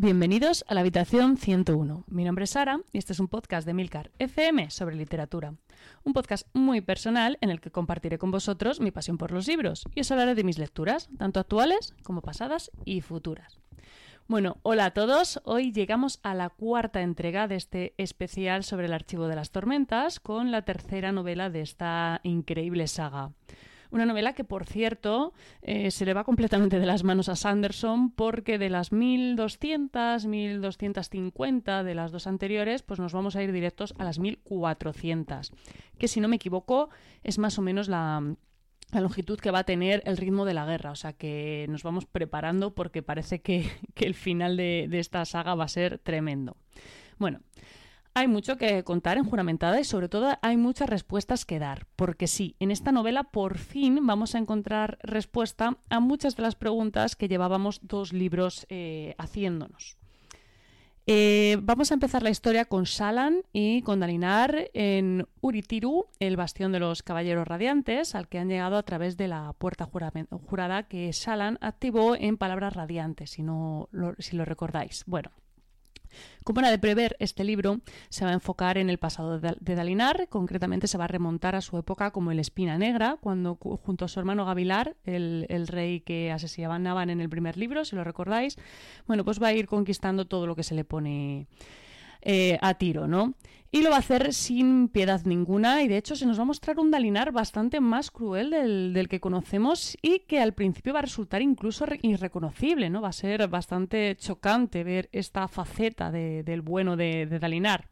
Bienvenidos a la habitación 101. Mi nombre es Sara y este es un podcast de Milcar FM sobre literatura. Un podcast muy personal en el que compartiré con vosotros mi pasión por los libros y os hablaré de mis lecturas, tanto actuales como pasadas y futuras. Bueno, hola a todos. Hoy llegamos a la cuarta entrega de este especial sobre el archivo de las tormentas con la tercera novela de esta increíble saga. Una novela que, por cierto, eh, se le va completamente de las manos a Sanderson porque de las 1200, 1250 de las dos anteriores, pues nos vamos a ir directos a las 1400, que si no me equivoco es más o menos la, longitud que va a tener el ritmo de la guerra. O sea que nos vamos preparando porque parece que, el final de, de, esta saga va a ser tremendo. Bueno, hay mucho que contar en juramentada y sobre todo hay muchas respuestas que dar, porque sí, en esta novela por fin vamos a encontrar respuesta a muchas de las preguntas que llevábamos dos libros eh, haciéndonos. Eh, vamos a empezar la historia con Shalan y con Dalinar en Uritiru, el bastión de los caballeros radiantes, al que han llegado a través de la puerta jurada que Shalan activó en palabras radiantes, si, no si lo recordáis. Bueno, como era de prever, este libro se va a enfocar en el pasado de Dalinar, concretamente se va a remontar a su época como el Espina Negra, cuando junto a su hermano Gavilar, el, rey que asesinaban en el primer libro, si lo recordáis, bueno, pues va a ir conquistando todo lo que se le pone eh, a tiro, ¿no? Y lo va a hacer sin piedad ninguna y de hecho se nos va a mostrar un Dalinar bastante más cruel del, que conocemos y que al principio va a resultar incluso irreconocible, ¿no? Va a ser bastante chocante ver esta faceta del bueno de, Dalinar.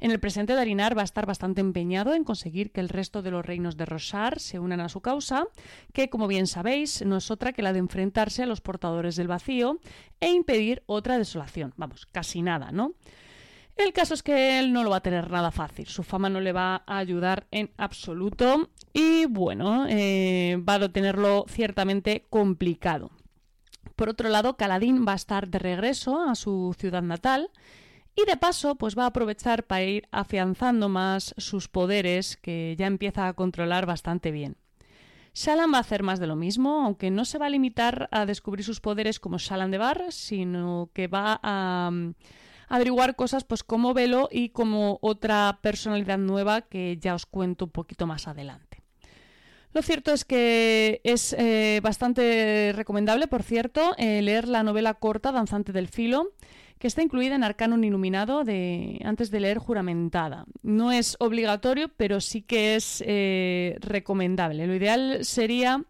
En el presente, Dalinar va a estar bastante empeñado en conseguir que el resto de los reinos de Rosar se unan a su causa, que, como bien sabéis, no es otra que la de enfrentarse a los portadores del vacío e impedir otra desolación. Vamos, casi nada, ¿no? El caso es que él no lo va a tener nada fácil, su fama no le va a ayudar en absoluto y bueno, eh, va a tenerlo ciertamente complicado. Por otro lado, Caladín va a estar de regreso a su ciudad natal y de paso pues va a aprovechar para ir afianzando más sus poderes que ya empieza a controlar bastante bien. Shalan va a hacer más de lo mismo, aunque no se va a limitar a descubrir sus poderes como Shalan de Bar, sino que va a averiguar cosas pues como Velo y como otra personalidad nueva que ya os cuento un poquito más adelante. Lo cierto es que es eh, bastante recomendable, por cierto, eh, leer la novela corta Danzante del Filo, que está incluida en Arcanum Iluminado antes de leer Juramentada. No es obligatorio, pero sí que es eh, recomendable. Lo ideal sería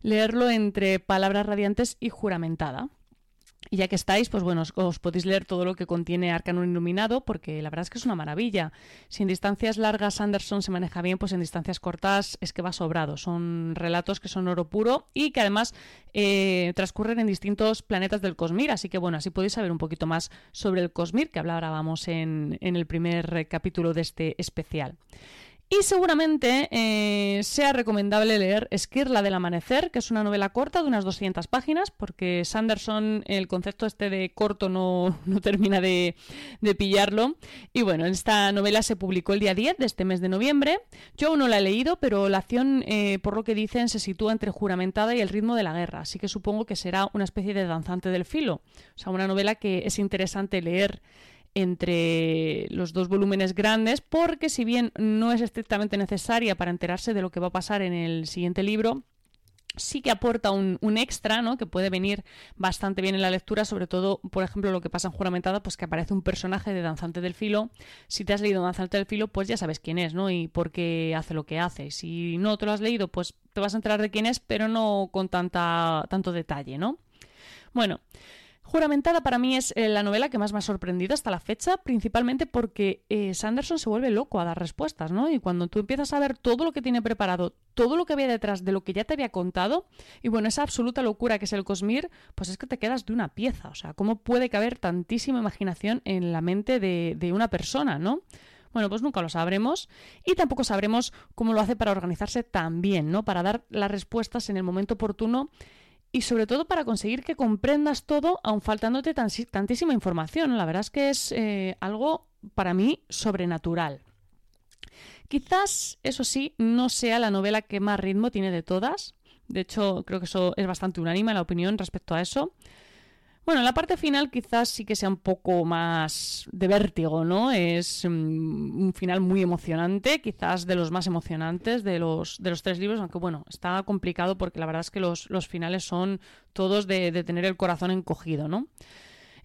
leerlo entre Palabras Radiantes y Juramentada. Y ya que estáis, pues bueno, os, podéis leer todo lo que contiene Arcanum Iluminado, porque la verdad es que es una maravilla. Si en distancias largas Anderson se maneja bien, pues en distancias cortas es que va sobrado. Son relatos que son oro puro y que además eh, transcurren en distintos planetas del Cosmir. Así que bueno, así podéis saber un poquito más sobre el Cosmir, que hablábamos en, en el primer capítulo de este especial. Y seguramente eh, sea recomendable leer Esquirla del Amanecer, que es una novela corta de unas 200 páginas, porque Sanderson, el concepto este de corto no, termina de, pillarlo. Y bueno, esta novela se publicó el día 10 de este mes de noviembre. Yo aún no la he leído, pero la acción, eh, por lo que dicen, se sitúa entre juramentada y el ritmo de la guerra, así que supongo que será una especie de danzante del filo. O sea, una novela que es interesante leer entre los dos volúmenes grandes, porque si bien no es estrictamente necesaria para enterarse de lo que va a pasar en el siguiente libro, sí que aporta un, extra, ¿no? Que puede venir bastante bien en la lectura, sobre todo, por ejemplo, lo que pasa en Juramentada, pues que aparece un personaje de Danzante del Filo. Si te has leído Danzante del Filo, pues ya sabes quién es, ¿no? Y por qué hace lo que hace. Si no te lo has leído, pues te vas a enterar de quién es, pero no con tanta, tanto detalle, ¿no? Bueno, Juramentada para mí es eh, la novela que más me ha sorprendido hasta la fecha, principalmente porque eh, Sanderson se vuelve loco a dar respuestas, ¿no? Y cuando tú empiezas a ver todo lo que tiene preparado, todo lo que había detrás de lo que ya te había contado, y bueno, esa absoluta locura que es el Cosmir, pues es que te quedas de una pieza. O sea, ¿cómo puede caber tantísima imaginación en la mente de, de una persona, ¿no? Bueno, pues nunca lo sabremos y tampoco sabremos cómo lo hace para organizarse tan bien, ¿no? Para dar las respuestas en el momento oportuno y sobre todo para conseguir que comprendas todo aun faltándote tantísima información. La verdad es que es eh, algo para mí sobrenatural. Quizás, eso sí, no sea la novela que más ritmo tiene de todas. De hecho, creo que eso es bastante unánime la opinión respecto a eso. Bueno, la parte final quizás sí que sea un poco más de vértigo, ¿no? Es mm, un final muy emocionante, quizás de los más emocionantes de los, de los tres libros, aunque bueno, está complicado porque la verdad es que los, finales son todos de, de tener el corazón encogido, ¿no?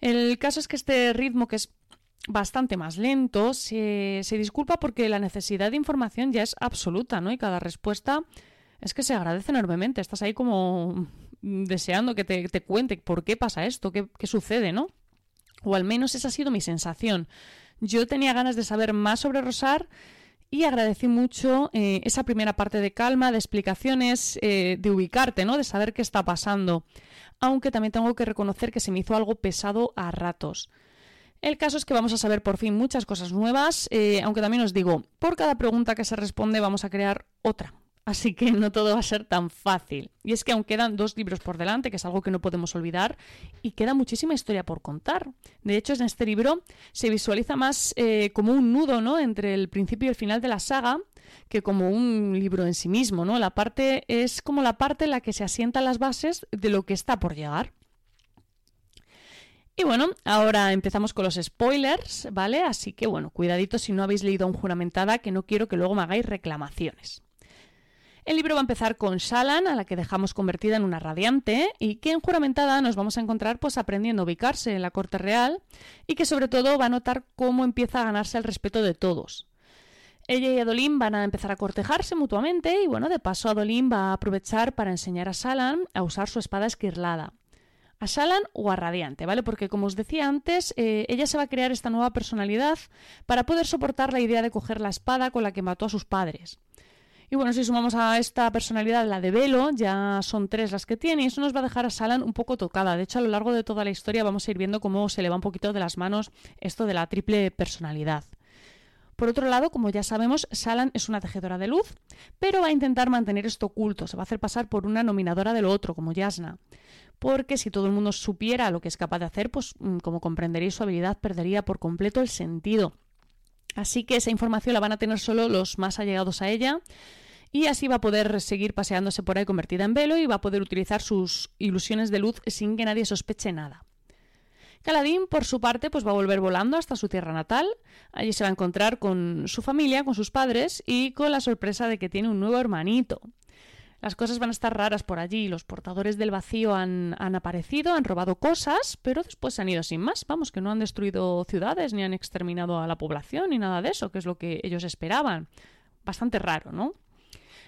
El caso es que este ritmo, que es bastante más lento, se, se, disculpa porque la necesidad de información ya es absoluta, ¿no? Y cada respuesta es que se agradece enormemente. Estás ahí como deseando que te, cuente por qué pasa esto, qué, sucede, ¿no? O al menos esa ha sido mi sensación. Yo tenía ganas de saber más sobre Rosar y agradecí mucho eh, esa primera parte de calma, de explicaciones, eh, de ubicarte, ¿no? De saber qué está pasando. Aunque también tengo que reconocer que se me hizo algo pesado a ratos. El caso es que vamos a saber por fin muchas cosas nuevas, eh, aunque también os digo, por cada pregunta que se responde vamos a crear otra, así que no todo va a ser tan fácil. Y es que aún quedan dos libros por delante, que es algo que no podemos olvidar, y queda muchísima historia por contar. De hecho, en este libro se visualiza más eh, como un nudo ¿no? entre el principio y el final de la saga que como un libro en sí mismo, ¿no? La parte es como la parte en la que se asientan las bases de lo que está por llegar. Y bueno, ahora empezamos con los spoilers, ¿vale? Así que bueno, cuidadito si no habéis leído un juramentada, que no quiero que luego me hagáis reclamaciones. El libro va a empezar con Shalan, a la que dejamos convertida en una radiante, y que en juramentada nos vamos a encontrar pues aprendiendo a ubicarse en la corte real y que sobre todo va a notar cómo empieza a ganarse el respeto de todos. Ella y Adolín van a empezar a cortejarse mutuamente y bueno, de paso Adolín va a aprovechar para enseñar a Shalan a usar su espada esquirlada. A Shalan o a Radiante, ¿vale? Porque como os decía antes, eh, ella se va a crear esta nueva personalidad para poder soportar la idea de coger la espada con la que mató a sus padres. Y bueno, si sumamos a esta personalidad la de Velo, ya son tres las que tiene y eso nos va a dejar a Salan un poco tocada. De hecho, a lo largo de toda la historia vamos a ir viendo cómo se le va un poquito de las manos esto de la triple personalidad. Por otro lado, como ya sabemos, Salan es una tejedora de luz, pero va a intentar mantener esto oculto, se va a hacer pasar por una nominadora de lo otro, como Yasna. Porque si todo el mundo supiera lo que es capaz de hacer, pues mm, como comprenderéis, su habilidad perdería por completo el sentido. Así que esa información la van a tener solo los más allegados a ella y así va a poder seguir paseándose por ahí convertida en velo y va a poder utilizar sus ilusiones de luz sin que nadie sospeche nada. Caladín, por su parte, pues va a volver volando hasta su tierra natal. Allí se va a encontrar con su familia, con sus padres y con la sorpresa de que tiene un nuevo hermanito. Las cosas van a estar raras por allí. Los portadores del vacío han, han, aparecido, han robado cosas, pero después se han ido sin más. Vamos, que no han destruido ciudades ni han exterminado a la población ni nada de eso, que es lo que ellos esperaban. Bastante raro, ¿no?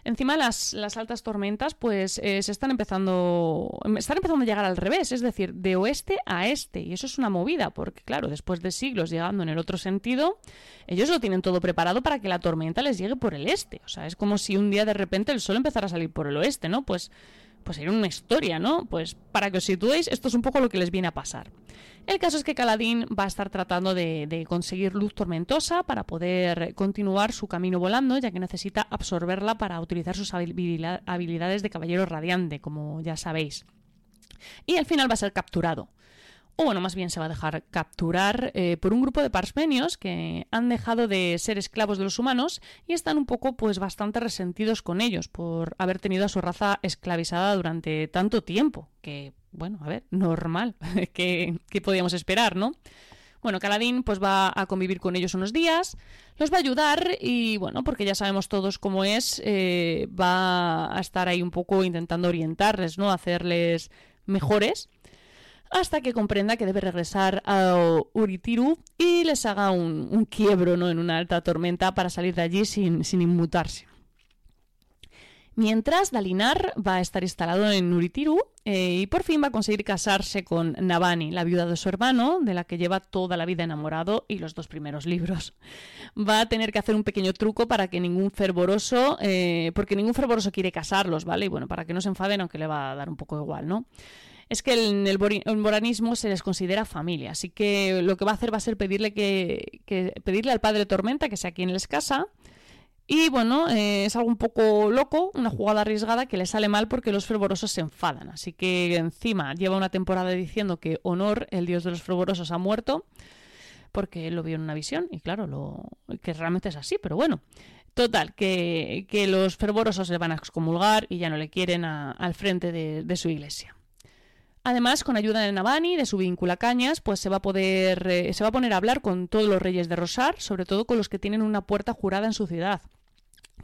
Encima las, las altas tormentas pues eh, se están empezando, están empezando a llegar al revés, es decir, de oeste a este. Y eso es una movida, porque claro, después de siglos llegando en el otro sentido, ellos lo tienen todo preparado para que la tormenta les llegue por el este. O sea, es como si un día de repente el sol empezara a salir por el oeste, ¿no? Pues pues sería una historia, ¿no? Pues para que os situéis, esto es un poco lo que les viene a pasar. El caso es que Caladín va a estar tratando de, conseguir luz tormentosa para poder continuar su camino volando, ya que necesita absorberla para utilizar sus habilidades de caballero radiante, como ya sabéis. Y al final va a ser capturado o bueno, más bien se va a dejar capturar eh, por un grupo de parsmenios que han dejado de ser esclavos de los humanos y están un poco, pues, bastante resentidos con ellos por haber tenido a su raza esclavizada durante tanto tiempo. Que, bueno, a ver, normal, que, podíamos esperar, ¿no? Bueno, Caladín pues va a convivir con ellos unos días, los va a ayudar y bueno, porque ya sabemos todos cómo es, eh, va a estar ahí un poco intentando orientarles, ¿no? Hacerles mejores hasta que comprenda que debe regresar a Uritiru y les haga un, quiebro ¿no? en una alta tormenta para salir de allí sin, inmutarse. Mientras, Dalinar va a estar instalado en Uritiru eh, y por fin va a conseguir casarse con Navani, la viuda de su hermano, de la que lleva toda la vida enamorado y los dos primeros libros. Va a tener que hacer un pequeño truco para que ningún fervoroso, eh, porque ningún fervoroso quiere casarlos, ¿vale? Y bueno, para que no se enfaden, aunque le va a dar un poco igual, ¿no? Es que en el, boranismo se les considera familia, así que lo que va a hacer va a ser pedirle que, pedirle al padre Tormenta que sea quien les casa. Y bueno, eh, es algo un poco loco, una jugada arriesgada que le sale mal porque los fervorosos se enfadan. Así que encima lleva una temporada diciendo que Honor, el dios de los fervorosos, ha muerto porque él lo vio en una visión y claro, lo, que realmente es así, pero bueno. Total, que, los fervorosos se van a excomulgar y ya no le quieren al frente de su iglesia. Además, con ayuda de Navani, de su vínculo Cañas, pues se va a poder, eh, se va a poner a hablar con todos los reyes de Rosar, sobre todo con los que tienen una puerta jurada en su ciudad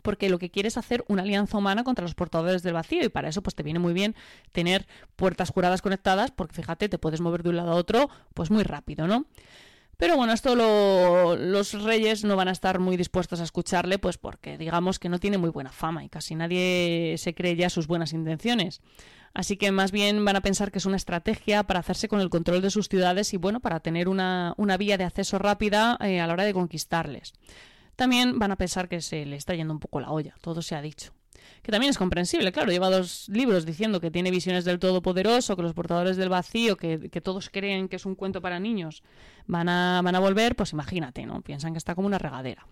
porque lo que quiere es hacer una alianza humana contra los portadores del vacío y para eso pues te viene muy bien tener puertas juradas conectadas porque fíjate, te puedes mover de un lado a otro pues muy rápido, ¿no? Pero bueno, esto los reyes no van a estar muy dispuestos a escucharle, pues porque digamos que no tiene muy buena fama y casi nadie se cree ya sus buenas intenciones. Así que más bien van a pensar que es una estrategia para hacerse con el control de sus ciudades y bueno, para tener una, vía de acceso rápida eh, a la hora de conquistarles también van a pensar que se le está yendo un poco la olla, todo se ha dicho. Que también es comprensible, claro, lleva dos libros diciendo que tiene visiones del Todopoderoso, que los portadores del vacío, que, todos creen que es un cuento para niños, van a, van a volver, pues imagínate, ¿no? Piensan que está como una regadera.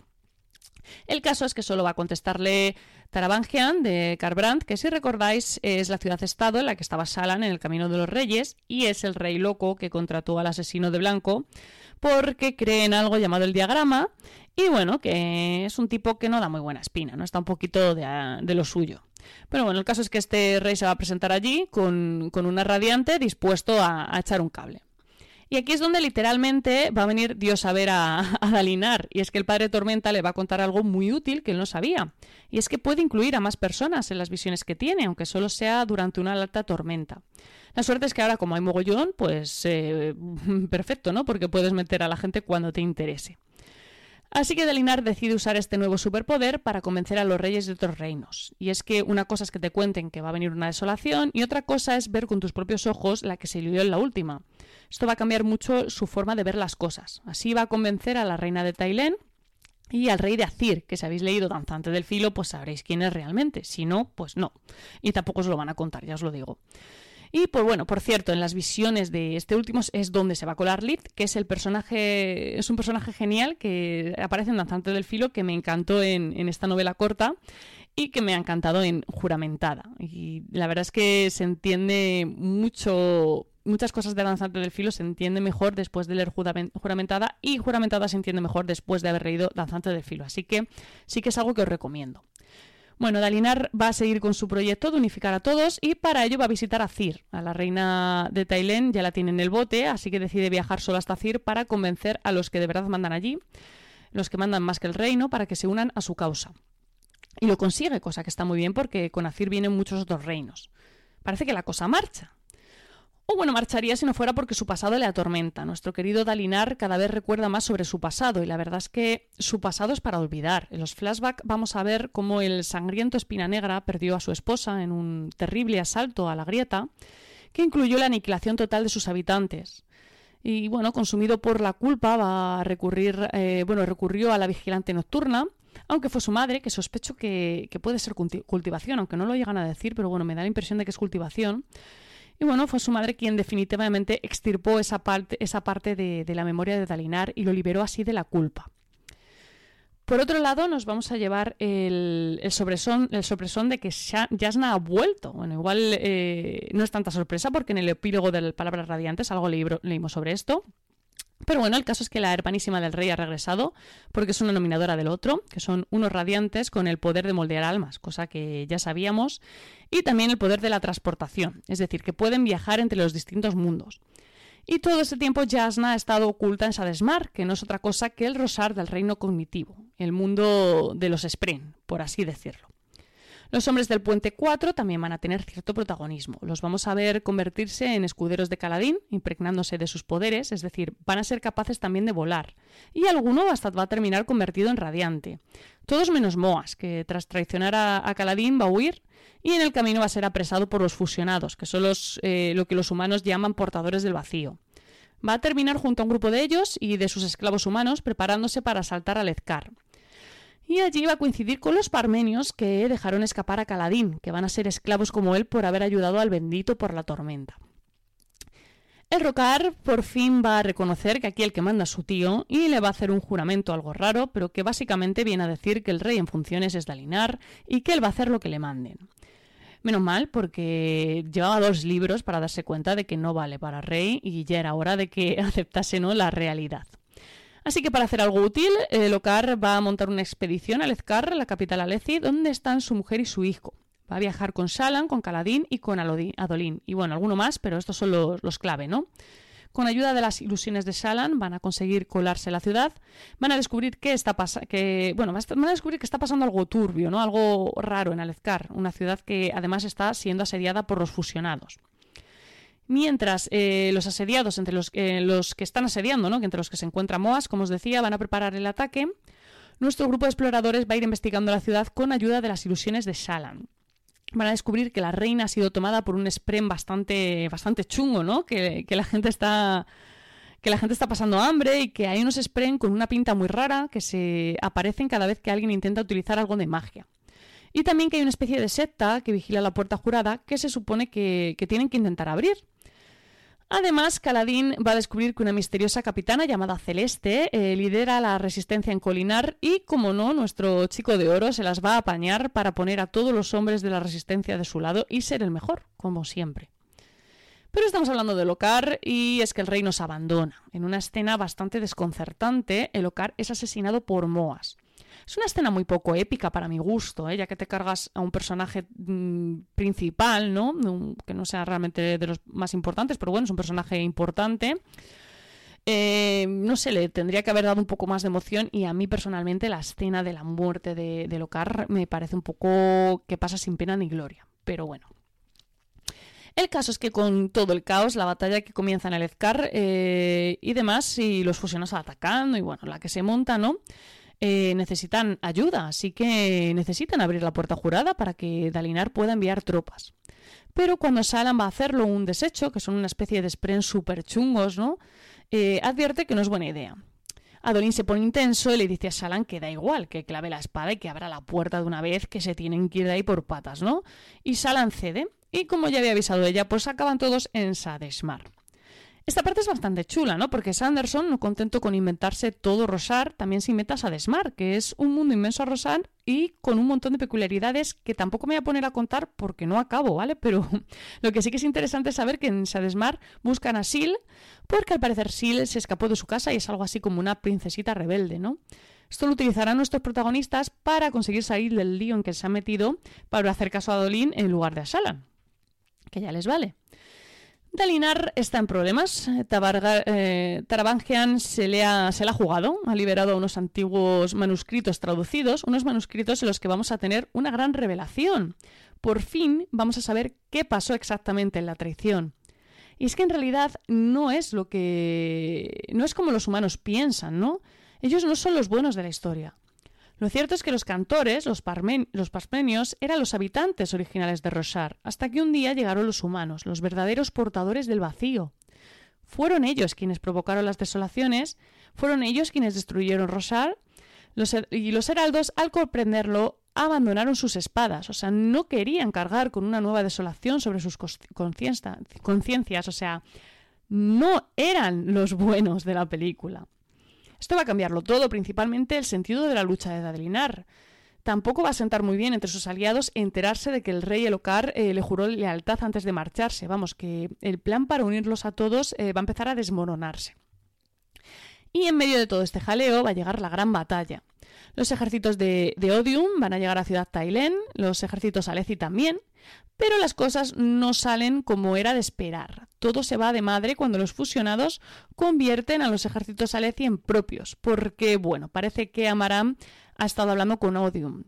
El caso es que solo va a contestarle Tarabangian de Carbrand, que si recordáis es la ciudad-estado en la que estaba Salan en el Camino de los Reyes y es el rey loco que contrató al asesino de Blanco porque cree en algo llamado el diagrama y bueno, que es un tipo que no da muy buena espina, no está un poquito de, lo suyo. Pero bueno, el caso es que este rey se va a presentar allí con, una radiante dispuesto a, echar un cable. Y aquí es donde literalmente va a venir Dios a ver a, a, Dalinar. Y es que el padre Tormenta le va a contar algo muy útil que él no sabía. Y es que puede incluir a más personas en las visiones que tiene, aunque solo sea durante una alta tormenta. La suerte es que ahora, como hay mogollón, pues eh, perfecto, ¿no? Porque puedes meter a la gente cuando te interese. Así que Dalinar decide usar este nuevo superpoder para convencer a los reyes de otros reinos. Y es que una cosa es que te cuenten que va a venir una desolación y otra cosa es ver con tus propios ojos la que se lió en la última. Esto va a cambiar mucho su forma de ver las cosas. Así va a convencer a la reina de Tailén y al rey de Azir, que si habéis leído Danzante del Filo, pues sabréis quién es realmente. Si no, pues no. Y tampoco os lo van a contar, ya os lo digo. Y pues bueno, por cierto, en las visiones de este último es donde se va a colar Lid, que es el personaje, es un personaje genial que aparece en Danzante del Filo, que me encantó en, en esta novela corta y que me ha encantado en Juramentada. Y la verdad es que se entiende mucho, muchas cosas de Danzante del Filo se entiende mejor después de leer Juramentada y Juramentada se entiende mejor después de haber leído Danzante del Filo. Así que sí que es algo que os recomiendo. Bueno, Dalinar va a seguir con su proyecto de unificar a todos y para ello va a visitar a Cir, a la reina de Tailén, ya la tiene en el bote, así que decide viajar solo hasta Cir para convencer a los que de verdad mandan allí, los que mandan más que el reino, para que se unan a su causa. Y lo consigue, cosa que está muy bien porque con Azir vienen muchos otros reinos. Parece que la cosa marcha. O bueno, marcharía si no fuera porque su pasado le atormenta. Nuestro querido Dalinar cada vez recuerda más sobre su pasado y la verdad es que su pasado es para olvidar. En los flashbacks vamos a ver cómo el sangriento Espina Negra perdió a su esposa en un terrible asalto a la grieta que incluyó la aniquilación total de sus habitantes. Y bueno, consumido por la culpa, va a recurrir, eh, bueno, recurrió a la vigilante nocturna, aunque fue su madre, que sospecho que, que puede ser cultivación, aunque no lo llegan a decir, pero bueno, me da la impresión de que es cultivación y bueno, fue su madre quien definitivamente extirpó esa parte, esa parte de, la memoria de Dalinar y lo liberó así de la culpa. Por otro lado, nos vamos a llevar el, el, sobresón, el sorpresón de que Jasna ha vuelto. Bueno, igual eh, no es tanta sorpresa porque en el epílogo de Palabras Radiantes algo leímos sobre esto. Pero bueno, el caso es que la hermanísima del rey ha regresado porque es una nominadora del otro, que son unos radiantes con el poder de moldear almas, cosa que ya sabíamos, y también el poder de la transportación, es decir, que pueden viajar entre los distintos mundos. Y todo ese tiempo Jasna ha estado oculta en Sadesmar, que no es otra cosa que el rosar del reino cognitivo, el mundo de los Spren, por así decirlo. Los hombres del Puente 4 también van a tener cierto protagonismo. Los vamos a ver convertirse en escuderos de Caladín, impregnándose de sus poderes, es decir, van a ser capaces también de volar. Y alguno hasta va a terminar convertido en radiante. Todos menos Moas, que tras traicionar a, Caladín va a huir y en el camino va a ser apresado por los fusionados, que son los, eh, lo que los humanos llaman portadores del vacío. Va a terminar junto a un grupo de ellos y de sus esclavos humanos preparándose para asaltar a Lezcar y allí va a coincidir con los parmenios que dejaron escapar a Caladín, que van a ser esclavos como él por haber ayudado al bendito por la tormenta. El Rocar por fin va a reconocer que aquí el que manda es su tío y le va a hacer un juramento algo raro, pero que básicamente viene a decir que el rey en funciones es Dalinar y que él va a hacer lo que le manden. Menos mal, porque llevaba dos libros para darse cuenta de que no vale para rey y ya era hora de que aceptase ¿no? la realidad. Así que para hacer algo útil, el Ocar va a montar una expedición a Lezcar, la capital Aleci, donde están su mujer y su hijo. Va a viajar con Shalan, con Caladín y con Adolín. Y bueno, alguno más, pero estos son los, los clave, ¿no? Con ayuda de las ilusiones de Shalan van a conseguir colarse la ciudad, van a descubrir que está que bueno, van a descubrir que está pasando algo turbio, ¿no? Algo raro en Alezcar, una ciudad que además está siendo asediada por los fusionados. Mientras eh, los asediados, entre los, eh, los, que están asediando, ¿no? entre los que se encuentra Moas, como os decía, van a preparar el ataque, nuestro grupo de exploradores va a ir investigando la ciudad con ayuda de las ilusiones de Shalan van a descubrir que la reina ha sido tomada por un sprem bastante, bastante chungo, ¿no? Que, la gente está que la gente está pasando hambre y que hay unos spren con una pinta muy rara que se aparecen cada vez que alguien intenta utilizar algo de magia. Y también que hay una especie de secta que vigila la puerta jurada que se supone que, que tienen que intentar abrir. Además, Caladín va a descubrir que una misteriosa capitana llamada Celeste eh, lidera la resistencia en Colinar y, como no, nuestro chico de oro se las va a apañar para poner a todos los hombres de la resistencia de su lado y ser el mejor, como siempre. Pero estamos hablando de Locar y es que el rey nos abandona. En una escena bastante desconcertante, el Ocar es asesinado por Moas. Es una escena muy poco épica para mi gusto, ¿eh? ya que te cargas a un personaje mm, principal, ¿no? que no sea realmente de los más importantes, pero bueno, es un personaje importante. Eh, no sé, le tendría que haber dado un poco más de emoción y a mí personalmente la escena de la muerte de, de Locar me parece un poco que pasa sin pena ni gloria. Pero bueno, el caso es que con todo el caos, la batalla que comienza en el Ezcar eh, y demás, y los fusiones atacando, y bueno, la que se monta, ¿no? Eh, necesitan ayuda, así que necesitan abrir la puerta jurada para que Dalinar pueda enviar tropas. Pero cuando Salan va a hacerlo un desecho, que son una especie de spren super chungos, ¿no? Eh, advierte que no es buena idea. Adolín se pone intenso y le dice a Salan que da igual, que clave la espada y que abra la puerta de una vez, que se tienen que ir de ahí por patas, ¿no? Y Salan cede, y como ya había avisado ella, pues acaban todos en Sadesmar. Esta parte es bastante chula, ¿no? Porque Sanderson, no contento con inventarse todo Rosar, también se inventa Sadesmar, que es un mundo inmenso a Rosar y con un montón de peculiaridades que tampoco me voy a poner a contar porque no acabo, ¿vale? Pero lo que sí que es interesante es saber que en Sadesmar buscan a Sil, porque al parecer Sil se escapó de su casa y es algo así como una princesita rebelde, ¿no? Esto lo utilizarán nuestros protagonistas para conseguir salir del lío en que se han metido para hacer caso a Dolin en lugar de a Salan, que ya les vale. Dalinar está en problemas. Eh, Tarabangian se le, ha, se le ha jugado, ha liberado unos antiguos manuscritos traducidos, unos manuscritos en los que vamos a tener una gran revelación. Por fin vamos a saber qué pasó exactamente en la traición. Y es que en realidad no es lo que. no es como los humanos piensan, ¿no? Ellos no son los buenos de la historia. Lo cierto es que los cantores, los, pasmenios, eran los habitantes originales de Rosar, hasta que un día llegaron los humanos, los verdaderos portadores del vacío. Fueron ellos quienes provocaron las desolaciones, fueron ellos quienes destruyeron Rosar, y los heraldos, al comprenderlo, abandonaron sus espadas, o sea, no querían cargar con una nueva desolación sobre sus conciencias, o sea, no eran los buenos de la película. Esto va a cambiarlo todo, principalmente el sentido de la lucha de Dadelinar. Tampoco va a sentar muy bien entre sus aliados enterarse de que el rey Elocar eh, le juró lealtad antes de marcharse. Vamos, que el plan para unirlos a todos eh, va a empezar a desmoronarse. Y en medio de todo este jaleo va a llegar la gran batalla. Los ejércitos de, Odium van a llegar a Ciudad Tailén, los ejércitos Aleci también, pero las cosas no salen como era de esperar. Todo se va de madre cuando los fusionados convierten a los ejércitos Aleci en propios, porque, bueno, parece que Amaram ha estado hablando con Odium.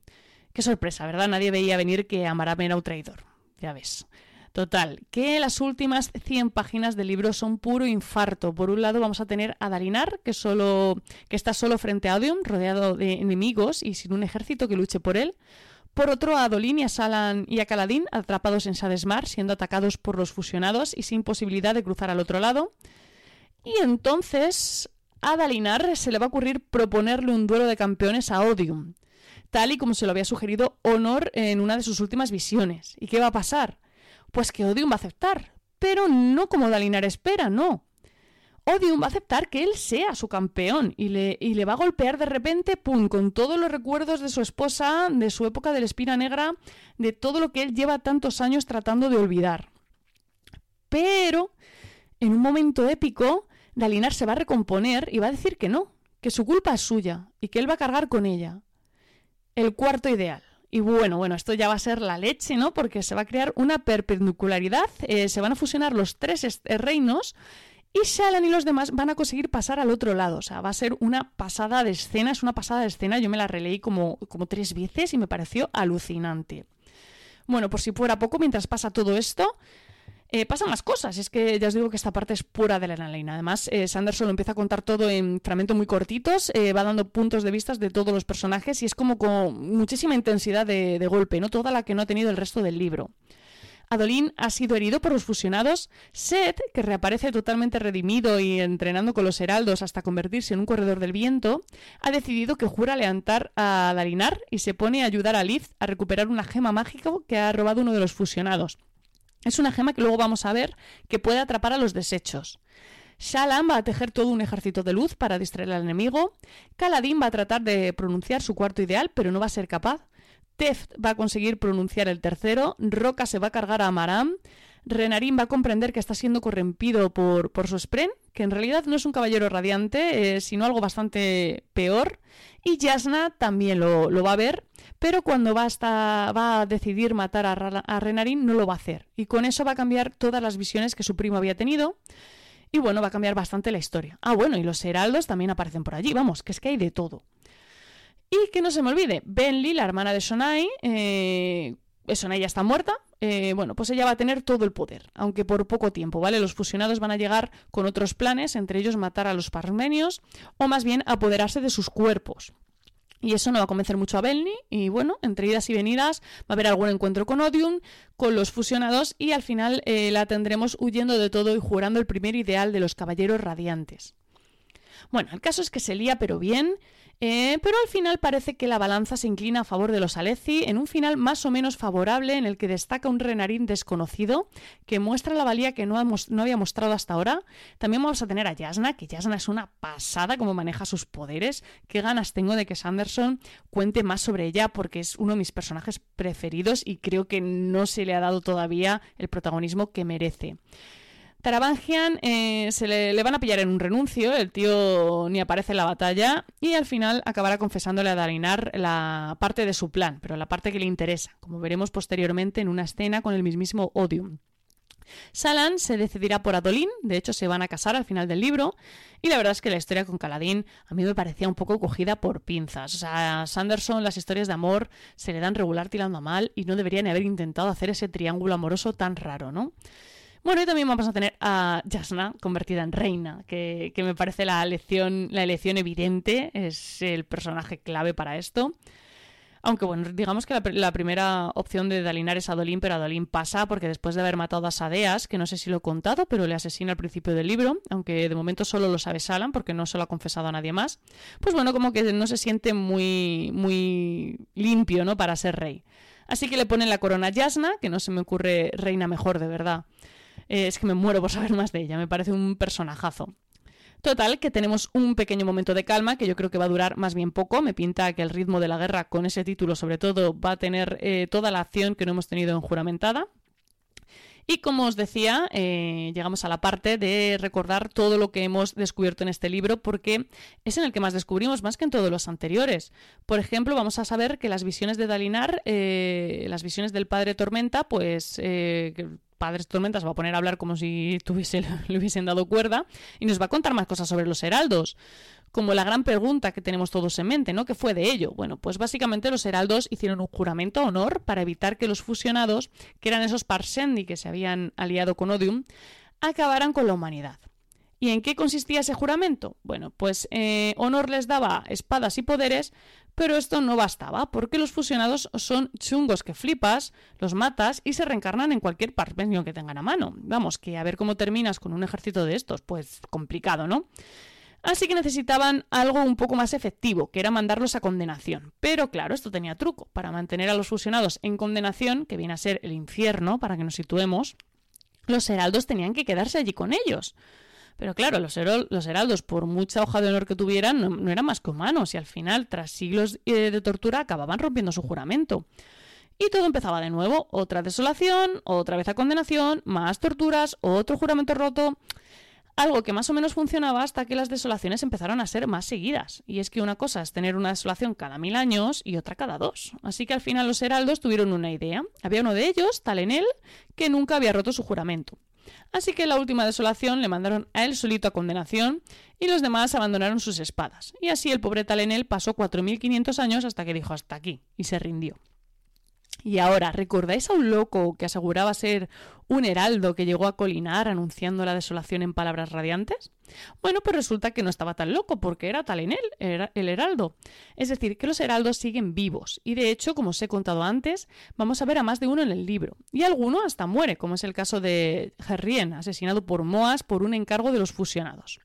Qué sorpresa, ¿verdad? Nadie veía venir que Amaram era un traidor. Ya ves. Total, que las últimas 100 páginas del libro son puro infarto. Por un lado vamos a tener a Dalinar, que, solo, que está solo frente a Odium, rodeado de enemigos y sin un ejército que luche por él. Por otro, a Adolin y a Salan y a Caladín, atrapados en Sadesmar, siendo atacados por los fusionados y sin posibilidad de cruzar al otro lado. Y entonces a Dalinar se le va a ocurrir proponerle un duelo de campeones a Odium, tal y como se lo había sugerido Honor en una de sus últimas visiones. ¿Y qué va a pasar? Pues que Odium va a aceptar, pero no como Dalinar espera, no. Odium va a aceptar que él sea su campeón y le, y le va a golpear de repente, pum, con todos los recuerdos de su esposa, de su época de la espina negra, de todo lo que él lleva tantos años tratando de olvidar. Pero, en un momento épico, Dalinar se va a recomponer y va a decir que no, que su culpa es suya y que él va a cargar con ella. El cuarto ideal. Y bueno, bueno, esto ya va a ser la leche, ¿no? Porque se va a crear una perpendicularidad, eh, se van a fusionar los tres reinos y Shalan y los demás van a conseguir pasar al otro lado. O sea, va a ser una pasada de escena, es una pasada de escena. Yo me la releí como, como tres veces y me pareció alucinante. Bueno, por si fuera poco, mientras pasa todo esto, eh, pasan más cosas. Es que ya os digo que esta parte es pura de la adrenalina. Además, eh, Sanderson lo empieza a contar todo en fragmentos muy cortitos, eh, va dando puntos de vista de todos los personajes y es como con muchísima intensidad de, de golpe, ¿no? Toda la que no ha tenido el resto del libro. Adolín ha sido herido por los fusionados. Seth, que reaparece totalmente redimido y entrenando con los heraldos hasta convertirse en un corredor del viento, ha decidido que jura levantar a Dalinar y se pone a ayudar a Liz a recuperar una gema mágica que ha robado uno de los fusionados. Es una gema que luego vamos a ver que puede atrapar a los desechos. Shalan va a tejer todo un ejército de luz para distraer al enemigo. Kaladin va a tratar de pronunciar su cuarto ideal, pero no va a ser capaz. Teft va a conseguir pronunciar el tercero, Roca se va a cargar a Maram, Renarín va a comprender que está siendo corrompido por, por su Spren, que en realidad no es un caballero radiante, eh, sino algo bastante peor, y Jasna también lo, va a ver, pero cuando va, va a decidir matar a, a Renarín no lo va a hacer, y con eso va a cambiar todas las visiones que su primo había tenido, y bueno, va a cambiar bastante la historia. Ah, bueno, y los heraldos también aparecen por allí, vamos, que es que hay de todo. Y que no se me olvide, Benly, la hermana de Sonai, eh, Sonai ya está muerta, eh, bueno, pues ella va a tener todo el poder, aunque por poco tiempo, ¿vale? Los fusionados van a llegar con otros planes, entre ellos matar a los parmenios, o más bien apoderarse de sus cuerpos. Y eso no va a convencer mucho a Benly, y bueno, entre idas y venidas va a haber algún encuentro con Odium, con los fusionados, y al final eh, la tendremos huyendo de todo y jurando el primer ideal de los caballeros radiantes. Bueno, el caso es que se lía pero bien, eh, pero al final parece que la balanza se inclina a favor de los Aleci en un final más o menos favorable en el que destaca un Renarín desconocido que muestra la valía que no, había mostrado hasta ahora. También vamos a tener a Yasna, que Yasna es una pasada como maneja sus poderes. Qué ganas tengo de que Sanderson cuente más sobre ella porque es uno de mis personajes preferidos y creo que no se le ha dado todavía el protagonismo que merece. Tarabangian eh, se le, van a pillar en un renuncio, el tío ni aparece en la batalla y al final acabará confesándole a Dalinar la parte de su plan, pero la parte que le interesa, como veremos posteriormente en una escena con el mismísimo Odium. Salan se decidirá por Adolin, de hecho se van a casar al final del libro, y la verdad es que la historia con Caladín a mí me parecía un poco cogida por pinzas. O sea, a Sanderson las historias de amor se le dan regular tirando a mal y no deberían haber intentado hacer ese triángulo amoroso tan raro, ¿no? Bueno, y también vamos a tener a Jasna convertida en reina, que, me parece la elección, la elección evidente, es el personaje clave para esto. Aunque bueno, digamos que la, primera opción de Dalinar es Adolín, pero Adolín pasa porque después de haber matado a Sadeas, que no sé si lo he contado, pero le asesina al principio del libro, aunque de momento solo lo sabe Salan porque no se lo ha confesado a nadie más, pues bueno, como que no se siente muy, muy limpio, ¿no? Para ser rey. Así que le ponen la corona a Yasna, que no se me ocurre reina mejor de verdad. Eh, es que me muero por saber más de ella, me parece un personajazo. Total, que tenemos un pequeño momento de calma que yo creo que va a durar más bien poco. Me pinta que el ritmo de la guerra con ese título, sobre todo, va a tener eh, toda la acción que no hemos tenido en juramentada. Y como os decía, eh, llegamos a la parte de recordar todo lo que hemos descubierto en este libro, porque es en el que más descubrimos, más que en todos los anteriores. Por ejemplo, vamos a saber que las visiones de Dalinar, las visiones del padre Tormenta, pues Padres Tormentas va a poner a hablar como si tuviese, le hubiesen dado cuerda y nos va a contar más cosas sobre los heraldos. Como la gran pregunta que tenemos todos en mente, ¿no? ¿Qué fue de ello? Bueno, pues básicamente los heraldos hicieron un juramento a honor para evitar que los fusionados, que eran esos Parsendi que se habían aliado con Odium, acabaran con la humanidad. ¿Y en qué consistía ese juramento? Bueno, pues eh, Honor les daba espadas y poderes, pero esto no bastaba, porque los fusionados son chungos que flipas, los matas y se reencarnan en cualquier parpenio que tengan a mano. Vamos, que a ver cómo terminas con un ejército de estos, pues complicado, ¿no? Así que necesitaban algo un poco más efectivo, que era mandarlos a condenación. Pero claro, esto tenía truco. Para mantener a los fusionados en condenación, que viene a ser el infierno, para que nos situemos, los heraldos tenían que quedarse allí con ellos. Pero claro, los, heraldos, por mucha hoja de honor que tuvieran, no, eran más que humanos y al final, tras siglos eh, de tortura, acababan rompiendo su juramento. Y todo empezaba de nuevo, otra desolación, otra vez a condenación, más torturas, otro juramento roto. Algo que más o menos funcionaba hasta que las desolaciones empezaron a ser más seguidas. Y es que una cosa es tener una desolación cada mil años y otra cada dos. Así que al final los heraldos tuvieron una idea. Había uno de ellos, tal en él, que nunca había roto su juramento. Así que la última desolación le mandaron a él solito a condenación y los demás abandonaron sus espadas. Y así el pobre Talenel pasó 4.500 años hasta que dijo hasta aquí y se rindió. Y ahora, ¿recordáis a un loco que aseguraba ser un heraldo que llegó a colinar anunciando la desolación en palabras radiantes? Bueno, pues resulta que no estaba tan loco porque era tal en él, era el heraldo. Es decir, que los heraldos siguen vivos y de hecho, como os he contado antes, vamos a ver a más de uno en el libro. Y alguno hasta muere, como es el caso de Gerrien, asesinado por Moas por un encargo de los fusionados.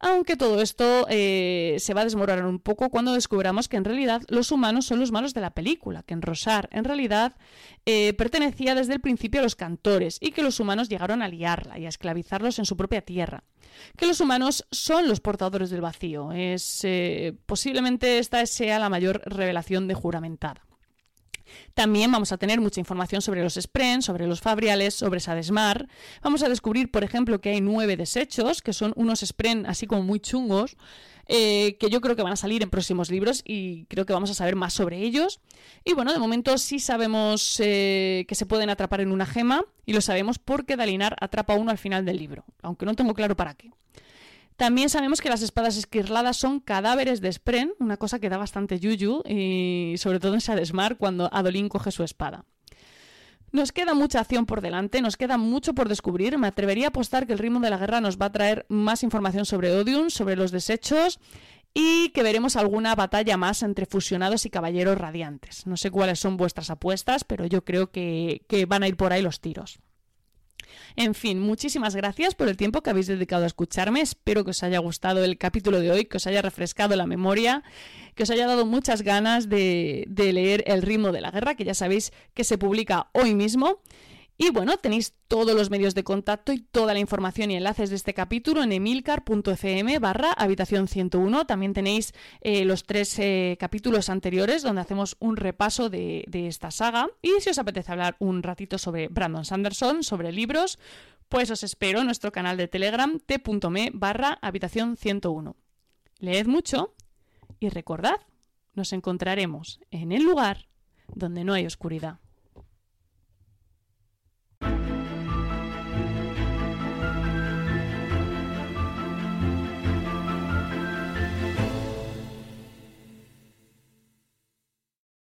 Aunque todo esto eh, se va a desmoronar un poco cuando descubramos que en realidad los humanos son los malos de la película, que en Rosar en realidad eh, pertenecía desde el principio a los cantores y que los humanos llegaron a liarla y a esclavizarlos en su propia tierra. Que los humanos son los portadores del vacío. Es eh, posiblemente esta sea la mayor revelación de juramentada. También vamos a tener mucha información sobre los Spren, sobre los Fabriales, sobre Sadesmar. Vamos a descubrir, por ejemplo, que hay nueve desechos, que son unos Spren así como muy chungos, eh, que yo creo que van a salir en próximos libros y creo que vamos a saber más sobre ellos. Y bueno, de momento sí sabemos eh, que se pueden atrapar en una gema y lo sabemos porque Dalinar atrapa uno al final del libro, aunque no tengo claro para qué. También sabemos que las espadas esquirladas son cadáveres de Spren, una cosa que da bastante yuyu, y sobre todo en Sadesmar cuando Adolín coge su espada. Nos queda mucha acción por delante, nos queda mucho por descubrir. Me atrevería a apostar que el ritmo de la guerra nos va a traer más información sobre Odium, sobre los desechos y que veremos alguna batalla más entre fusionados y caballeros radiantes. No sé cuáles son vuestras apuestas, pero yo creo que, que van a ir por ahí los tiros. En fin, muchísimas gracias por el tiempo que habéis dedicado a escucharme. Espero que os haya gustado el capítulo de hoy, que os haya refrescado la memoria, que os haya dado muchas ganas de, de leer El ritmo de la guerra, que ya sabéis que se publica hoy mismo. Y bueno, tenéis todos los medios de contacto y toda la información y enlaces de este capítulo en emilcar.fm barra habitación 101. También tenéis eh, los tres eh, capítulos anteriores donde hacemos un repaso de, de esta saga. Y si os apetece hablar un ratito sobre Brandon Sanderson, sobre libros, pues os espero en nuestro canal de Telegram t.me barra habitación 101. Leed mucho y recordad, nos encontraremos en el lugar donde no hay oscuridad.